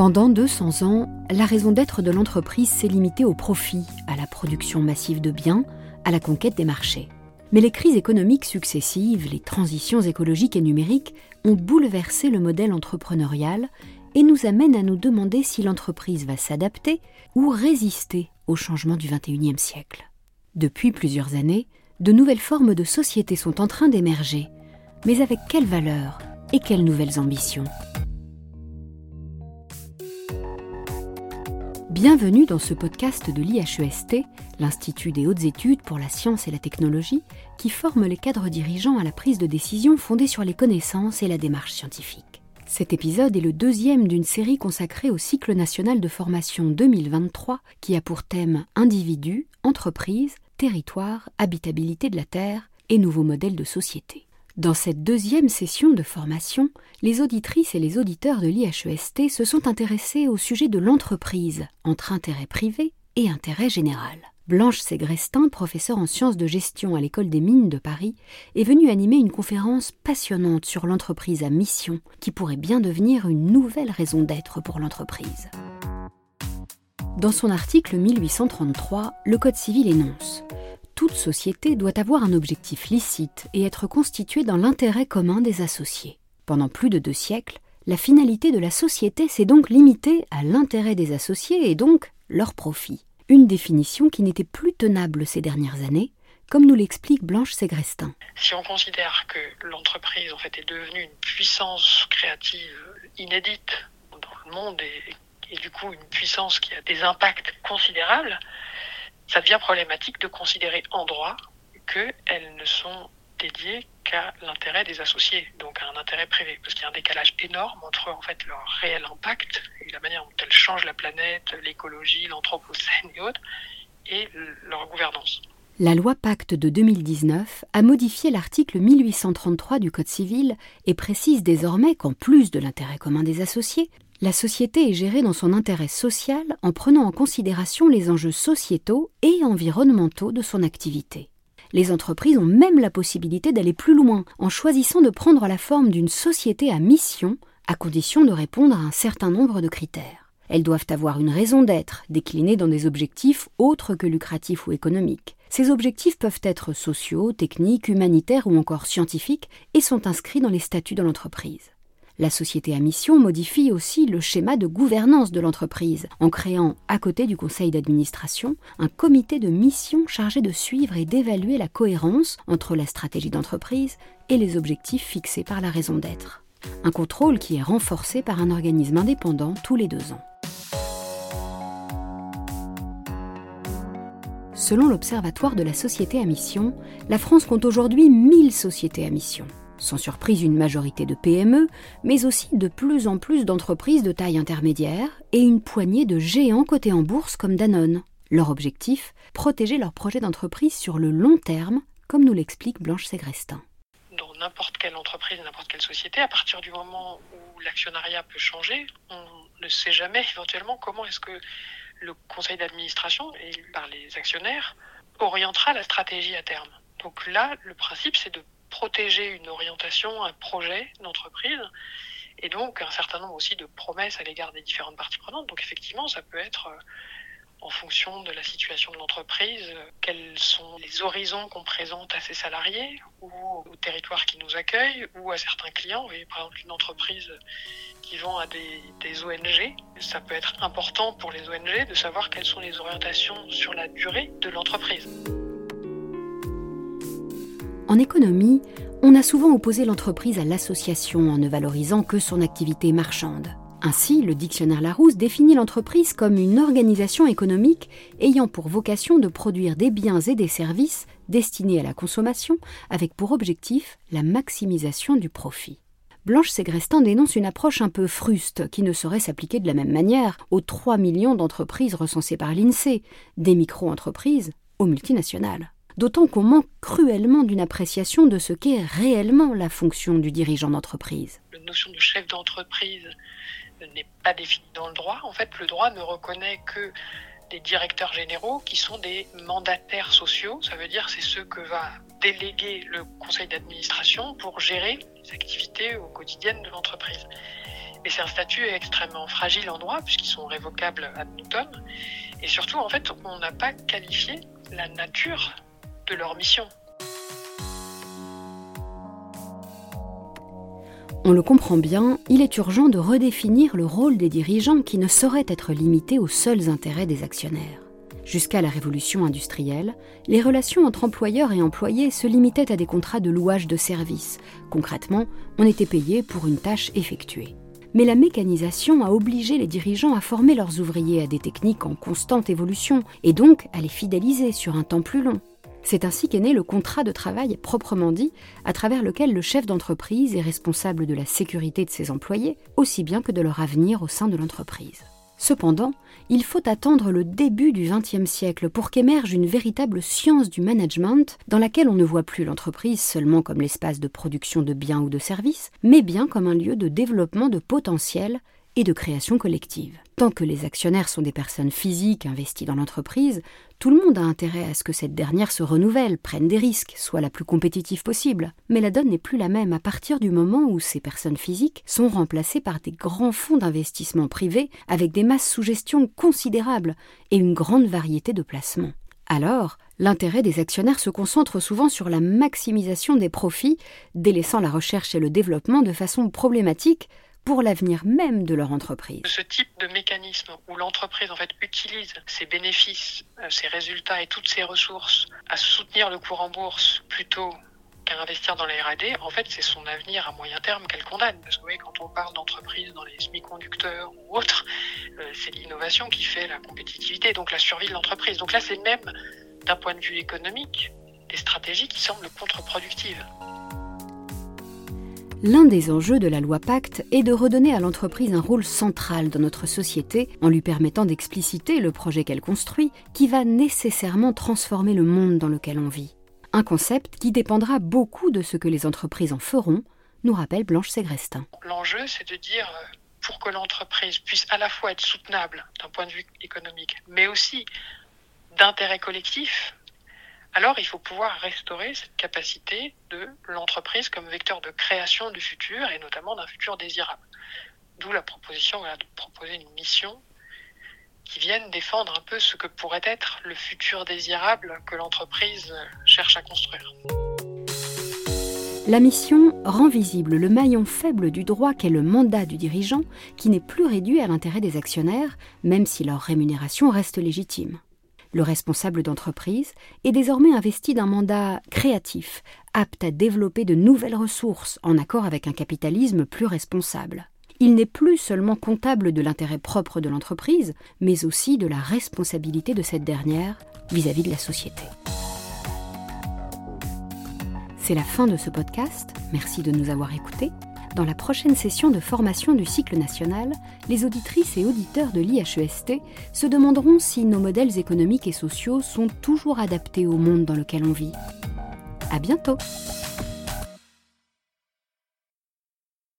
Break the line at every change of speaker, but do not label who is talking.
Pendant 200 ans, la raison d'être de l'entreprise s'est limitée au profit, à la production massive de biens, à la conquête des marchés. Mais les crises économiques successives, les transitions écologiques et numériques ont bouleversé le modèle entrepreneurial et nous amènent à nous demander si l'entreprise va s'adapter ou résister au changement du XXIe siècle. Depuis plusieurs années, de nouvelles formes de société sont en train d'émerger, mais avec quelles valeurs et quelles nouvelles ambitions? Bienvenue dans ce podcast de l'IHEST, l'Institut des hautes études pour la science et la technologie, qui forme les cadres dirigeants à la prise de décision fondée sur les connaissances et la démarche scientifique. Cet épisode est le deuxième d'une série consacrée au cycle national de formation 2023 qui a pour thème individus, entreprises, territoire, habitabilité de la Terre et nouveaux modèles de société. Dans cette deuxième session de formation, les auditrices et les auditeurs de l'IHEST se sont intéressés au sujet de l'entreprise entre intérêt privé et intérêt général. Blanche Ségrestin, professeure en sciences de gestion à l'École des mines de Paris, est venue animer une conférence passionnante sur l'entreprise à mission, qui pourrait bien devenir une nouvelle raison d'être pour l'entreprise. Dans son article 1833, le Code civil énonce toute société doit avoir un objectif licite et être constituée dans l'intérêt commun des associés. Pendant plus de deux siècles, la finalité de la société s'est donc limitée à l'intérêt des associés et donc leur profit. Une définition qui n'était plus tenable ces dernières années, comme nous l'explique Blanche Ségrestin.
Si on considère que l'entreprise en fait est devenue une puissance créative inédite dans le monde et, et du coup une puissance qui a des impacts considérables, ça devient problématique de considérer en droit qu'elles ne sont dédiées qu'à l'intérêt des associés, donc à un intérêt privé, parce qu'il y a un décalage énorme entre en fait leur réel impact et la manière dont elles changent la planète, l'écologie, l'anthropocène et autres, et leur gouvernance.
La loi Pacte de 2019 a modifié l'article 1833 du Code civil et précise désormais qu'en plus de l'intérêt commun des associés, la société est gérée dans son intérêt social en prenant en considération les enjeux sociétaux et environnementaux de son activité. Les entreprises ont même la possibilité d'aller plus loin en choisissant de prendre la forme d'une société à mission à condition de répondre à un certain nombre de critères. Elles doivent avoir une raison d'être, déclinée dans des objectifs autres que lucratifs ou économiques. Ces objectifs peuvent être sociaux, techniques, humanitaires ou encore scientifiques et sont inscrits dans les statuts de l'entreprise. La société à mission modifie aussi le schéma de gouvernance de l'entreprise en créant, à côté du conseil d'administration, un comité de mission chargé de suivre et d'évaluer la cohérence entre la stratégie d'entreprise et les objectifs fixés par la raison d'être. Un contrôle qui est renforcé par un organisme indépendant tous les deux ans. Selon l'Observatoire de la société à mission, la France compte aujourd'hui 1000 sociétés à mission sans surprise une majorité de PME, mais aussi de plus en plus d'entreprises de taille intermédiaire et une poignée de géants cotés en bourse comme Danone. Leur objectif Protéger leurs projets d'entreprise sur le long terme, comme nous l'explique Blanche Ségrestin.
Dans n'importe quelle entreprise, n'importe quelle société, à partir du moment où l'actionnariat peut changer, on ne sait jamais éventuellement comment est-ce que le conseil d'administration, élu par les actionnaires, orientera la stratégie à terme. Donc là, le principe, c'est de protéger une orientation, un projet d'entreprise, et donc un certain nombre aussi de promesses à l'égard des différentes parties prenantes. Donc effectivement, ça peut être euh, en fonction de la situation de l'entreprise, quels sont les horizons qu'on présente à ses salariés ou au territoire qui nous accueille ou à certains clients. Et par exemple, une entreprise qui vend à des, ONG, ça peut être important pour les ONG de savoir quelles sont les orientations sur la durée de l'entreprise.
En économie, on a souvent opposé l'entreprise à l'association en ne valorisant que son activité marchande. Ainsi, le dictionnaire Larousse définit l'entreprise comme une organisation économique ayant pour vocation de produire des biens et des services destinés à la consommation avec pour objectif la maximisation du profit. Blanche Ségrestin dénonce une approche un peu fruste qui ne saurait s'appliquer de la même manière aux 3 millions d'entreprises recensées par l'INSEE, des micro-entreprises aux multinationales d'autant qu'on manque cruellement d'une appréciation de ce qu'est réellement la fonction du dirigeant d'entreprise.
La notion de chef d'entreprise n'est pas définie dans le droit. En fait, le droit ne reconnaît que des directeurs généraux qui sont des mandataires sociaux. Ça veut dire c'est ceux que va déléguer le conseil d'administration pour gérer les activités au quotidien de l'entreprise. Mais c'est un statut extrêmement fragile en droit puisqu'ils sont révocables à Newton. Et surtout, en fait, on n'a pas qualifié la nature leur mission.
On le comprend bien, il est urgent de redéfinir le rôle des dirigeants qui ne saurait être limité aux seuls intérêts des actionnaires. Jusqu'à la révolution industrielle, les relations entre employeurs et employés se limitaient à des contrats de louage de services. Concrètement, on était payé pour une tâche effectuée. Mais la mécanisation a obligé les dirigeants à former leurs ouvriers à des techniques en constante évolution et donc à les fidéliser sur un temps plus long. C'est ainsi qu'est né le contrat de travail proprement dit, à travers lequel le chef d'entreprise est responsable de la sécurité de ses employés, aussi bien que de leur avenir au sein de l'entreprise. Cependant, il faut attendre le début du XXe siècle pour qu'émerge une véritable science du management dans laquelle on ne voit plus l'entreprise seulement comme l'espace de production de biens ou de services, mais bien comme un lieu de développement de potentiel et de création collective. Tant que les actionnaires sont des personnes physiques investies dans l'entreprise, tout le monde a intérêt à ce que cette dernière se renouvelle, prenne des risques, soit la plus compétitive possible. Mais la donne n'est plus la même à partir du moment où ces personnes physiques sont remplacées par des grands fonds d'investissement privés avec des masses sous gestion considérables et une grande variété de placements. Alors, l'intérêt des actionnaires se concentre souvent sur la maximisation des profits, délaissant la recherche et le développement de façon problématique pour l'avenir même de leur entreprise.
Ce type de mécanisme où l'entreprise en fait utilise ses bénéfices, euh, ses résultats et toutes ses ressources à soutenir le cours en bourse plutôt qu'à investir dans la R&D, en fait, c'est son avenir à moyen terme qu'elle condamne. Parce que quand on parle d'entreprise dans les semi-conducteurs ou autres, euh, c'est l'innovation qui fait la compétitivité, donc la survie de l'entreprise. Donc là, c'est même d'un point de vue économique des stratégies qui semblent contre-productives.
L'un des enjeux de la loi Pacte est de redonner à l'entreprise un rôle central dans notre société en lui permettant d'expliciter le projet qu'elle construit qui va nécessairement transformer le monde dans lequel on vit. Un concept qui dépendra beaucoup de ce que les entreprises en feront, nous rappelle Blanche Ségrestin.
L'enjeu, c'est de dire, euh, pour que l'entreprise puisse à la fois être soutenable d'un point de vue économique, mais aussi d'intérêt collectif, alors il faut pouvoir restaurer cette capacité de l'entreprise comme vecteur de création du futur et notamment d'un futur désirable. D'où la proposition de proposer une mission qui vienne défendre un peu ce que pourrait être le futur désirable que l'entreprise cherche à construire.
La mission rend visible le maillon faible du droit qu'est le mandat du dirigeant, qui n'est plus réduit à l'intérêt des actionnaires, même si leur rémunération reste légitime le responsable d'entreprise, est désormais investi d'un mandat créatif, apte à développer de nouvelles ressources en accord avec un capitalisme plus responsable. Il n'est plus seulement comptable de l'intérêt propre de l'entreprise, mais aussi de la responsabilité de cette dernière vis-à-vis de la société. C'est la fin de ce podcast. Merci de nous avoir écoutés. Dans la prochaine session de formation du cycle national, les auditrices et auditeurs de l'IHEST se demanderont si nos modèles économiques et sociaux sont toujours adaptés au monde dans lequel on vit. À bientôt!